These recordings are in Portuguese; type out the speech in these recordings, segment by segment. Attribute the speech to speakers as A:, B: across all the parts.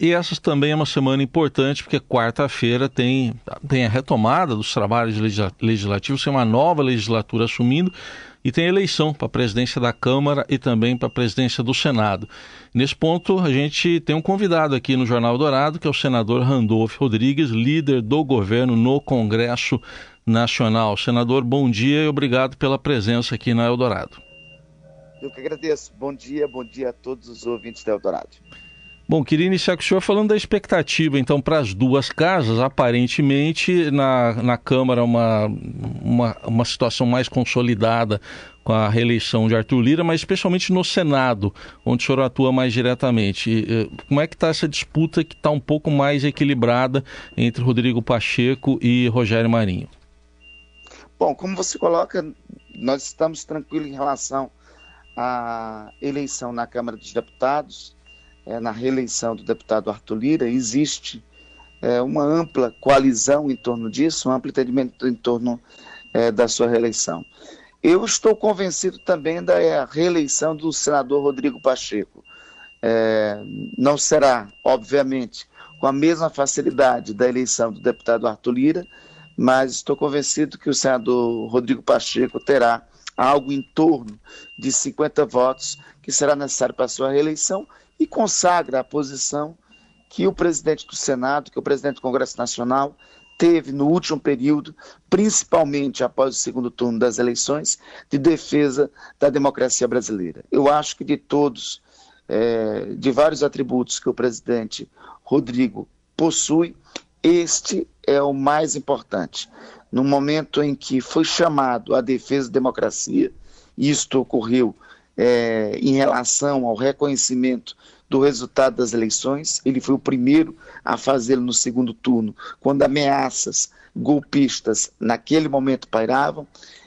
A: E essa também é uma semana importante, porque quarta-feira tem, tem a retomada dos trabalhos legislativos, tem uma nova legislatura assumindo e tem eleição para a presidência da Câmara e também para a presidência do Senado. Nesse ponto, a gente tem um convidado aqui no Jornal Dourado, que é o senador Randolph Rodrigues, líder do governo no Congresso Nacional. Senador, bom dia e obrigado pela presença aqui na Eldorado.
B: Eu que agradeço. Bom dia, bom dia a todos os ouvintes da Eldorado.
A: Bom, queria iniciar com o senhor falando da expectativa, então, para as duas casas. Aparentemente, na, na Câmara, uma, uma, uma situação mais consolidada com a reeleição de Arthur Lira, mas especialmente no Senado, onde o senhor atua mais diretamente. Como é que está essa disputa que está um pouco mais equilibrada entre Rodrigo Pacheco e Rogério Marinho?
B: Bom, como você coloca, nós estamos tranquilos em relação à eleição na Câmara dos Deputados é, na reeleição do deputado Arthur Lira, existe é, uma ampla coalizão em torno disso, um amplo entendimento em torno é, da sua reeleição. Eu estou convencido também da é, reeleição do senador Rodrigo Pacheco. É, não será, obviamente, com a mesma facilidade da eleição do deputado Arthur Lira, mas estou convencido que o senador Rodrigo Pacheco terá algo em torno de 50 votos que será necessário para sua reeleição e consagra a posição que o presidente do Senado, que o presidente do Congresso Nacional teve no último período, principalmente após o segundo turno das eleições, de defesa da democracia brasileira. Eu acho que de todos, é, de vários atributos que o presidente Rodrigo possui, este é o mais importante. No momento em que foi chamado à defesa da democracia, isto ocorreu é, em relação ao reconhecimento do resultado das eleições. Ele foi o primeiro a fazê-lo no segundo turno, quando ameaças golpistas naquele momento pairavam.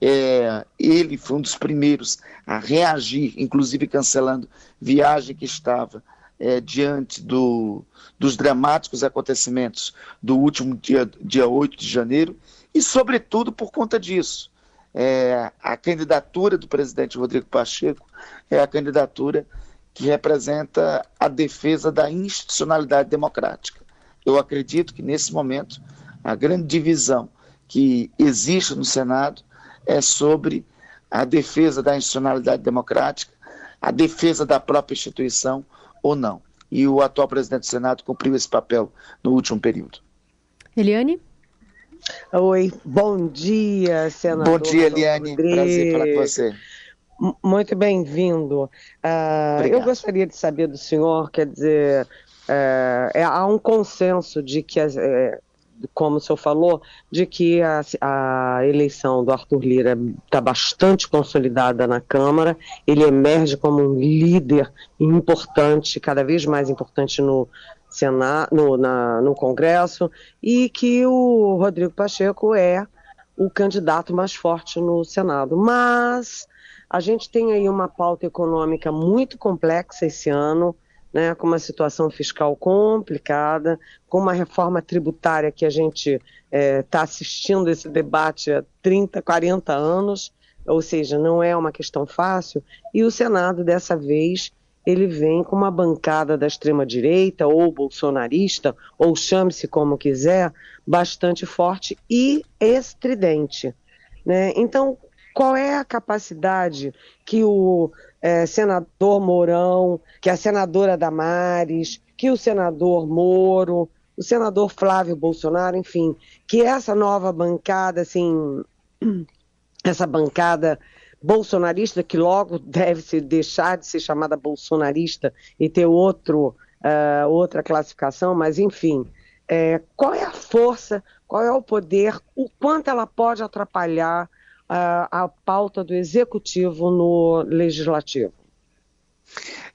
B: É, ele foi um dos primeiros a reagir, inclusive cancelando viagem que estava é, diante do, dos dramáticos acontecimentos do último dia, dia 8 de janeiro, e, sobretudo, por conta disso é, a candidatura do presidente Rodrigo Pacheco é a candidatura que representa a defesa da institucionalidade democrática. Eu acredito que, nesse momento, a grande divisão que existe no Senado é sobre a defesa da institucionalidade democrática, a defesa da própria instituição ou não. E o atual presidente do Senado cumpriu esse papel no último período.
C: Eliane?
D: Oi, bom dia, senador.
B: Bom dia, Eliane. Prazer falar com você.
D: Muito bem-vindo. Uh, eu gostaria de saber do senhor, quer dizer, uh, é, há um consenso de que, uh, como o senhor falou, de que a, a eleição do Arthur Lira está bastante consolidada na Câmara, ele emerge como um líder importante, cada vez mais importante no, Senado, no, na, no Congresso, e que o Rodrigo Pacheco é o candidato mais forte no Senado. Mas a gente tem aí uma pauta econômica muito complexa esse ano, né, com uma situação fiscal complicada, com uma reforma tributária que a gente está é, tá assistindo esse debate há 30, 40 anos, ou seja, não é uma questão fácil, e o Senado, dessa vez, ele vem com uma bancada da extrema-direita, ou bolsonarista, ou chame-se como quiser, bastante forte e estridente. Né? Então, qual é a capacidade que o é, senador Mourão, que a senadora Damares, que o senador Moro, o senador Flávio Bolsonaro, enfim, que essa nova bancada, assim, essa bancada bolsonarista, que logo deve se deixar de ser chamada bolsonarista e ter outro, uh, outra classificação, mas enfim, é, qual é a força, qual é o poder, o quanto ela pode atrapalhar uh, a pauta do executivo no legislativo?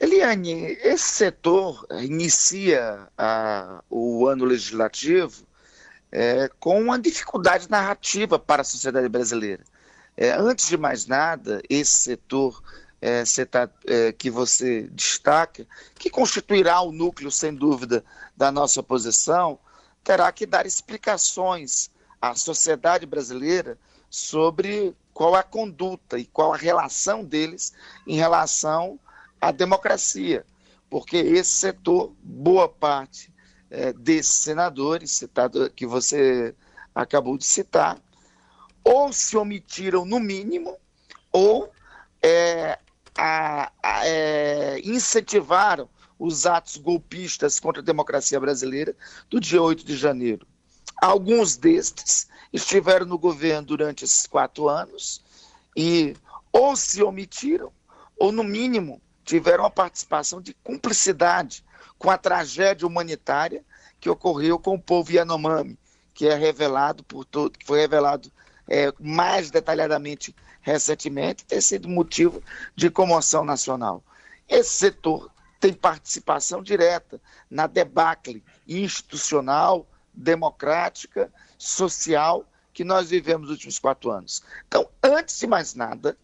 B: Eliane, esse setor inicia uh, o ano legislativo é, com uma dificuldade narrativa para a sociedade brasileira. É, antes de mais nada, esse setor é, é, que você destaca, que constituirá o núcleo, sem dúvida, da nossa oposição, terá que dar explicações à sociedade brasileira sobre qual a conduta e qual a relação deles em relação à democracia. porque esse setor, boa parte é, desses senadores citado, que você acabou de citar, ou se omitiram no mínimo, ou é, a, a, é, incentivaram os atos golpistas contra a democracia brasileira do dia 8 de janeiro. Alguns destes estiveram no governo durante esses quatro anos e ou se omitiram, ou no mínimo tiveram a participação de cumplicidade com a tragédia humanitária que ocorreu com o povo Yanomami, que é revelado por todo, que foi revelado é, mais detalhadamente recentemente, tem sido motivo de comoção nacional. Esse setor tem participação direta na debacle institucional, democrática, social que nós vivemos nos últimos quatro anos. Então, antes de mais nada,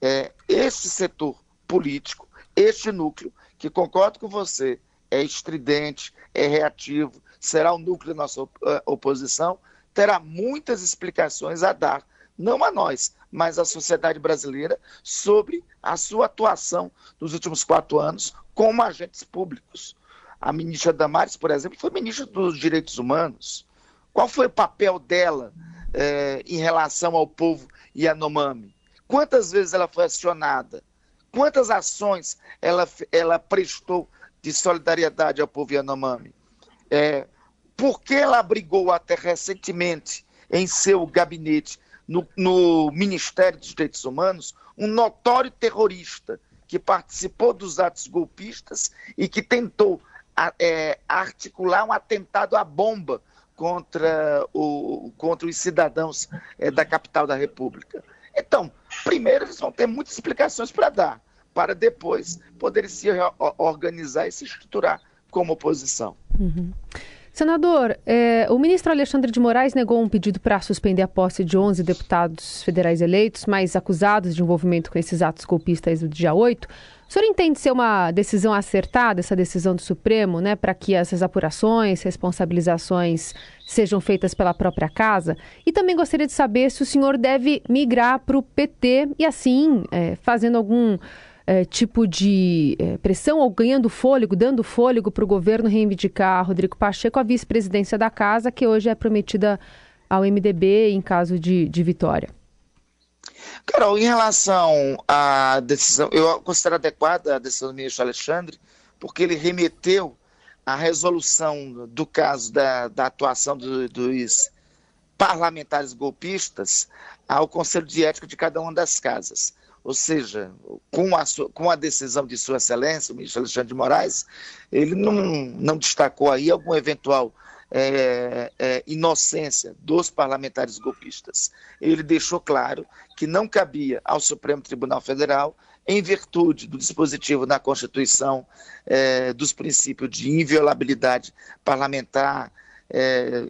B: é, setor político, este núcleo, que concordo com você, é estridente, é reativo, será o núcleo da nossa eh, oposição, terá muitas explicações a dar, não a nós, mas à sociedade brasileira, sobre a sua atuação nos últimos quatro anos como agentes públicos. A ministra Damares, por exemplo, foi ministra dos Direitos Humanos. Qual foi o papel dela eh, em relação ao povo Yanomami? Quantas vezes ela foi acionada? Quantas ações ela, ela prestou de solidariedade ao povo Yanomami? É, por que ela abrigou até recentemente em seu gabinete, no, no Ministério dos Direitos Humanos, um notório terrorista que participou dos atos golpistas e que tentou é, articular um atentado à bomba contra, o, contra os cidadãos é, da capital da República. Então, primeiro eles vão ter muitas explicações para dar, para depois poderem se organizar e se estruturar como oposição.
C: Uhum. Senador, é, o ministro Alexandre de Moraes negou um pedido para suspender a posse de 11 deputados federais eleitos, mas acusados de envolvimento com esses atos golpistas do dia 8. O senhor entende ser uma decisão acertada, essa decisão do Supremo, né, para que essas apurações, responsabilizações sejam feitas pela própria casa? E também gostaria de saber se o senhor deve migrar para o PT e, assim, é, fazendo algum é, tipo de é, pressão ou ganhando fôlego, dando fôlego para o governo reivindicar Rodrigo Pacheco a vice-presidência da casa, que hoje é prometida ao MDB em caso de, de vitória.
B: Carol, em relação à decisão, eu considero adequada a decisão do ministro Alexandre, porque ele remeteu a resolução do caso da, da atuação do, dos parlamentares golpistas ao Conselho de Ética de cada uma das casas. Ou seja, com a, com a decisão de Sua Excelência, o ministro Alexandre de Moraes, ele não, não destacou aí algum eventual é, é, inocência dos parlamentares golpistas. Ele deixou claro que não cabia ao Supremo Tribunal Federal, em virtude do dispositivo na Constituição é, dos princípios de inviolabilidade parlamentar, é,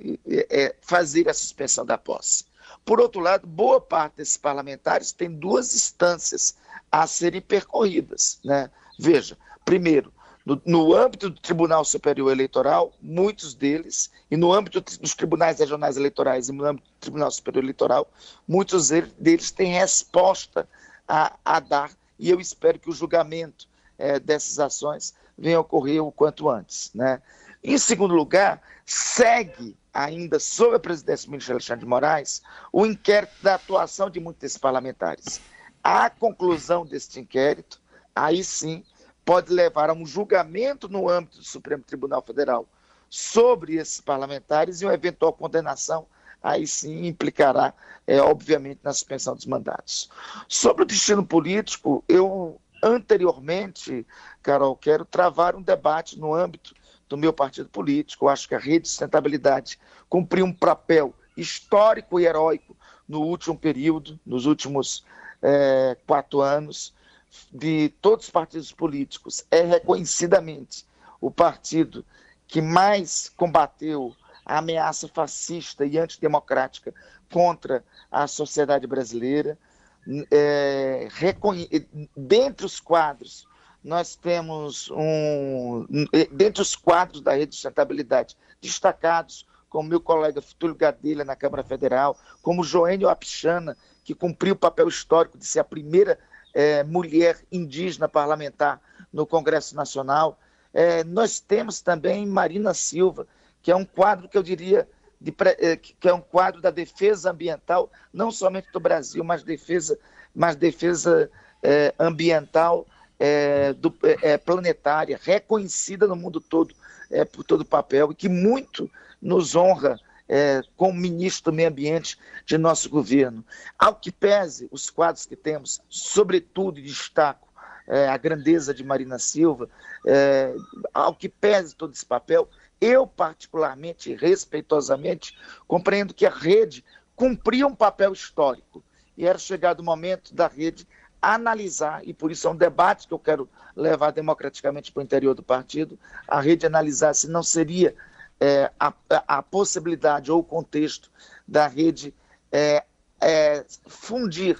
B: é, fazer a suspensão da posse. Por outro lado, boa parte desses parlamentares tem duas instâncias a serem percorridas. Né? Veja, primeiro, no, no, âmbito do Tribunal Superior Eleitoral, muitos deles, e no âmbito dos tribunais regionais eleitorais e no âmbito do Tribunal Superior Eleitoral, muitos deles têm resposta a, a dar, e eu espero que o julgamento é, dessas ações venha a ocorrer o quanto antes. Né? Em segundo lugar, segue ainda sob a presidência do ministro Alexandre de Moraes o inquérito da atuação de muitos desses parlamentares. A conclusão deste inquérito, aí sim, pode levar a um julgamento no âmbito do Supremo Tribunal Federal sobre esses parlamentares e uma eventual condenação, aí sim implicará, é, obviamente, na suspensão dos mandatos. Sobre o destino político, eu anteriormente, Carol, quero travar um debate no âmbito do meu partido político. Eu acho que a Rede de Sustentabilidade cumpriu um papel histórico e heróico no último período, nos últimos é, quatro anos de todos os partidos políticos, é reconhecidamente o partido que mais combateu a ameaça fascista e antidemocrática contra a sociedade brasileira. É, dentre os quadros, nós temos um. Dentre os quadros da rede de sustentabilidade destacados, como meu colega Futuro Gadelha na Câmara Federal, como Joênio Apichana, que cumpriu o papel histórico de ser a primeira é, mulher indígena parlamentar no Congresso Nacional. É, nós temos também Marina Silva, que é um quadro que eu diria de, é, que é um quadro da defesa ambiental, não somente do Brasil, mas defesa, mas defesa é, ambiental é, do, é, é, planetária, reconhecida no mundo todo é, por todo o papel e que muito nos honra é, como ministro do Meio Ambiente de nosso governo. Ao que pese os quadros que temos, sobretudo destaco é, a grandeza de Marina Silva, é, ao que pese todo esse papel, eu particularmente, respeitosamente, compreendo que a rede cumpria um papel histórico e era chegado o momento da rede analisar, e por isso é um debate que eu quero levar democraticamente para o interior do partido, a rede analisar se não seria é, a, a, possibilidade ou o contexto da rede é, é, fundir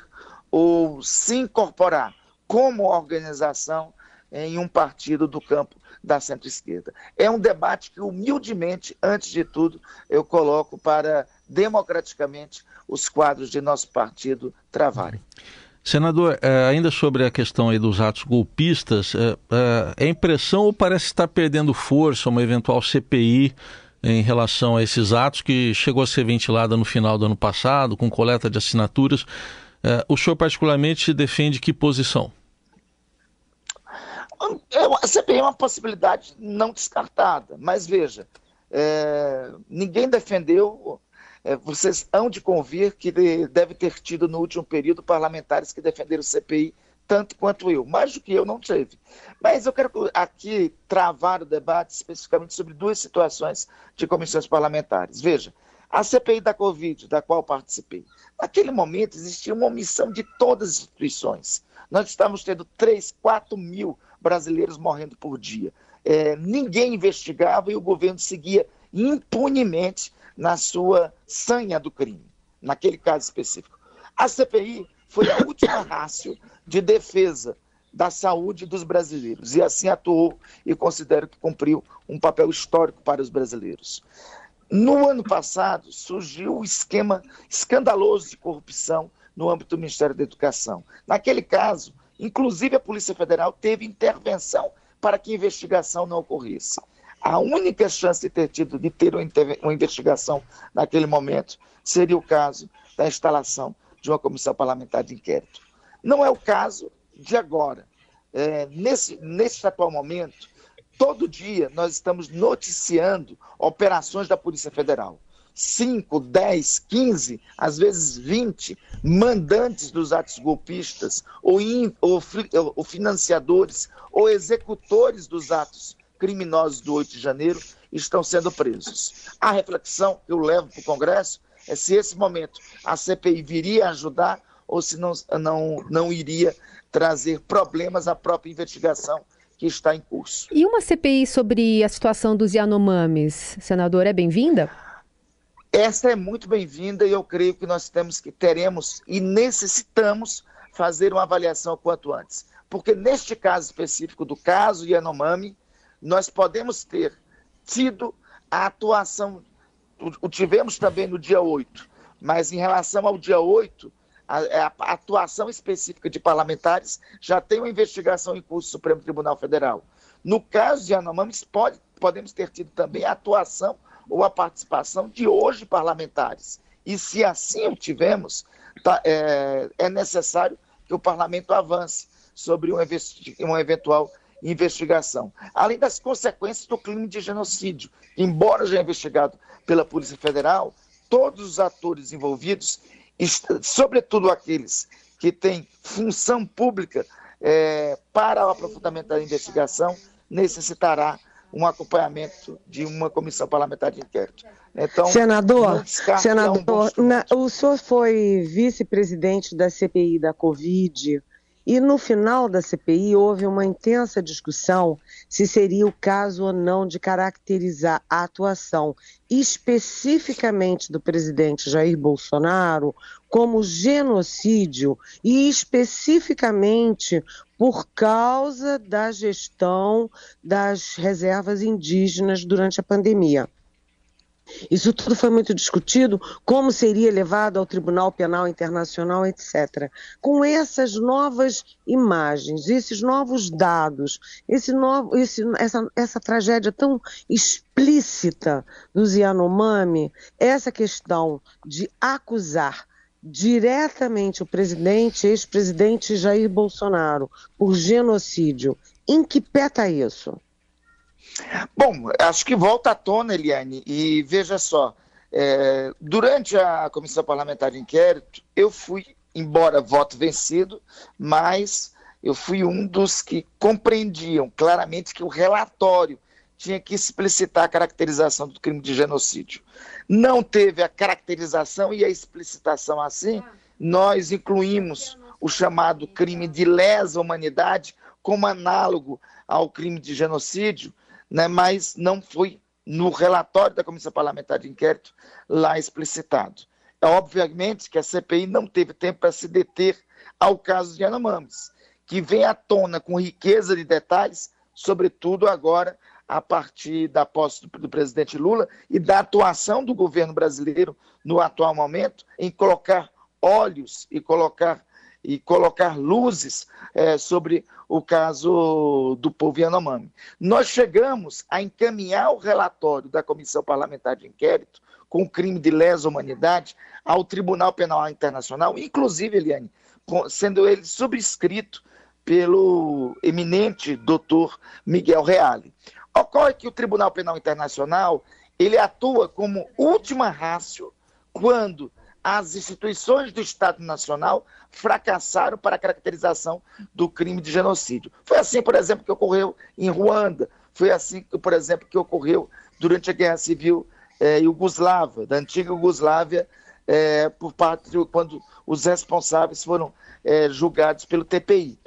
B: ou se incorporar como organização em um partido do campo da centro-esquerda. É um debate que, humildemente, antes de tudo, eu coloco para democraticamente os quadros de nosso partido travarem.
A: Senador, é, ainda sobre a questão dos atos golpistas, é, é, é impressão ou parece estar perdendo força uma eventual CPI em relação a esses atos que chegou a ser ventilada no final do ano passado, com coleta de assinaturas. o senhor particularmente defende que posição?
B: A CPI é uma possibilidade não descartada, mas veja, é, ninguém defendeu é, vocês hão de convir que deve ter tido no último período parlamentares que defenderam o CPI tanto quanto eu, mais do que eu não teve. Mas eu quero aqui travar o debate especificamente sobre duas situações de comissões parlamentares. Veja, a CPI da Covid, da qual participei, naquele momento existia uma omissão de todas as instituições. Nós estávamos tendo 3, 4 mil brasileiros morrendo por dia. É, ninguém investigava e o governo seguia impunemente na sua sanha do crime, naquele caso específico. A CPI foi a última rácio de defesa da saúde dos brasileiros e assim atuou e considero que cumpriu um papel histórico para os brasileiros. No ano passado, surgiu o um esquema escandaloso de corrupção no âmbito do Ministério da Educação. Naquele caso, inclusive a Polícia Federal teve intervenção para que a investigação não ocorresse. A única chance de ter tido, de ter uma investigação naquele momento, seria o caso da instalação de uma comissão parlamentar de inquérito. Não é o caso de agora. É, nesse, nesse atual momento, todo dia nós estamos noticiando operações da Polícia Federal. 5, 10, 15, às vezes 20 mandantes dos atos golpistas, ou, in, ou, ou financiadores, ou executores dos atos criminosos do 8 de janeiro estão sendo presos. A reflexão que eu levo para o Congresso é se esse momento a CPI viria ajudar ou se não, não, não iria trazer problemas à própria investigação que está em curso.
C: E uma CPI sobre a situação dos Yanomamis, senador, é bem-vinda?
B: Essa é muito bem-vinda e eu creio que nós temos que teremos e necessitamos fazer uma avaliação quanto antes. Porque neste caso específico do caso Yanomami, nós podemos ter tido a atuação, o, tivemos também no dia 8, mas em relação ao dia 8, a, a, atuação específica de parlamentares já tem uma investigação em curso no Supremo Tribunal Federal. No caso de Anomames, pode, podemos ter tido também a atuação ou a participação de hoje parlamentares. E se assim o tivemos, tá, é, é necessário que o parlamento avance sobre um, um eventual investigação, além das consequências do crime de genocídio. Embora já investigado pela Polícia Federal, todos os atores envolvidos, sobretudo aqueles que têm função pública é, para o aprofundamento da investigação, necessitará um acompanhamento de uma comissão parlamentar de inquérito.
D: Então, senador, senador, um na, o senhor foi vice-presidente da CPI da Covid. E no final da CPI houve uma intensa discussão se seria o caso ou não de caracterizar a atuação especificamente do presidente Jair Bolsonaro como genocídio e especificamente por causa da gestão das reservas indígenas durante a pandemia. Isso tudo foi muito discutido, como seria levado ao Tribunal Penal Internacional, etc. Com essas novas imagens, esses novos dados, esse novo, esse, essa, essa tragédia tão explícita do Yanomami, essa questão de acusar diretamente o presidente, ex-presidente Jair Bolsonaro, por genocídio, em que pé está isso?
B: Bom, acho que volta à tona, Eliane, e veja só, é, durante a Comissão Parlamentar de Inquérito, eu fui, embora voto vencido, mas eu fui um dos que compreendiam claramente que o relatório tinha que explicitar a caracterização do crime de genocídio. Não teve a caracterização e a explicitação assim, nós incluímos o chamado crime de lesa humanidade como análogo ao crime de genocídio, né, mas não foi no relatório da Comissão Parlamentar de Inquérito lá explicitado. É obviamente que a CPI não teve tempo para se deter ao caso de Yanomamis, que vem à tona com riqueza de detalhes, sobretudo agora a partir da posse do, presidente Lula e da atuação do governo brasileiro no atual momento em colocar olhos e colocar e colocar luzes é, sobre o caso do povo Yanomami. Nós chegamos a encaminhar o relatório da Comissão Parlamentar de Inquérito com o crime de lesa humanidade ao Tribunal Penal Internacional, inclusive, Eliane, sendo ele subscrito pelo eminente doutor Miguel Reale. Ocorre que o Tribunal Penal Internacional ele atua como última rácio quando as instituições do Estado Nacional fracassaram para a caracterização do crime de genocídio. Foi assim, por exemplo, que ocorreu em Ruanda, foi assim, por exemplo, que ocorreu durante a Guerra Civil eh, Iugoslava, da antiga Iugoslávia, eh, por parte de, quando os responsáveis foram eh, julgados pelo TPI.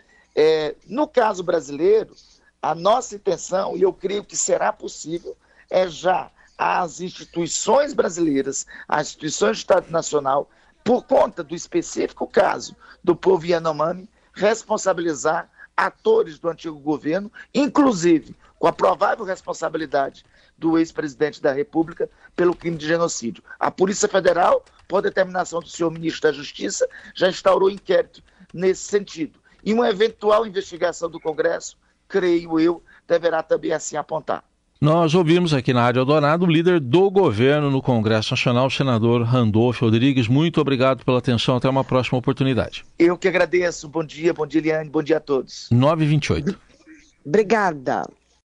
B: No caso brasileiro, a nossa intenção, e eu creio que será possível, é já as instituições brasileiras, as instituições do Estado Nacional, por conta do específico caso do povo Yanomami, responsabilizar atores do antigo governo, inclusive com a provável responsabilidade do ex-presidente da República pelo crime de genocídio. A Polícia Federal, por determinação do senhor ministro da Justiça, já instaurou inquérito nesse sentido. E uma eventual investigação do Congresso, creio eu, deverá também assim apontar.
A: Nós ouvimos aqui na Rádio Eldorado o líder do governo no Congresso Nacional, o senador Randolfo Rodrigues. Muito obrigado pela atenção. Até uma próxima oportunidade.
B: Eu que agradeço. Bom dia, bom dia, Eliane. Bom dia a todos.
A: 9h28.
D: Obrigada.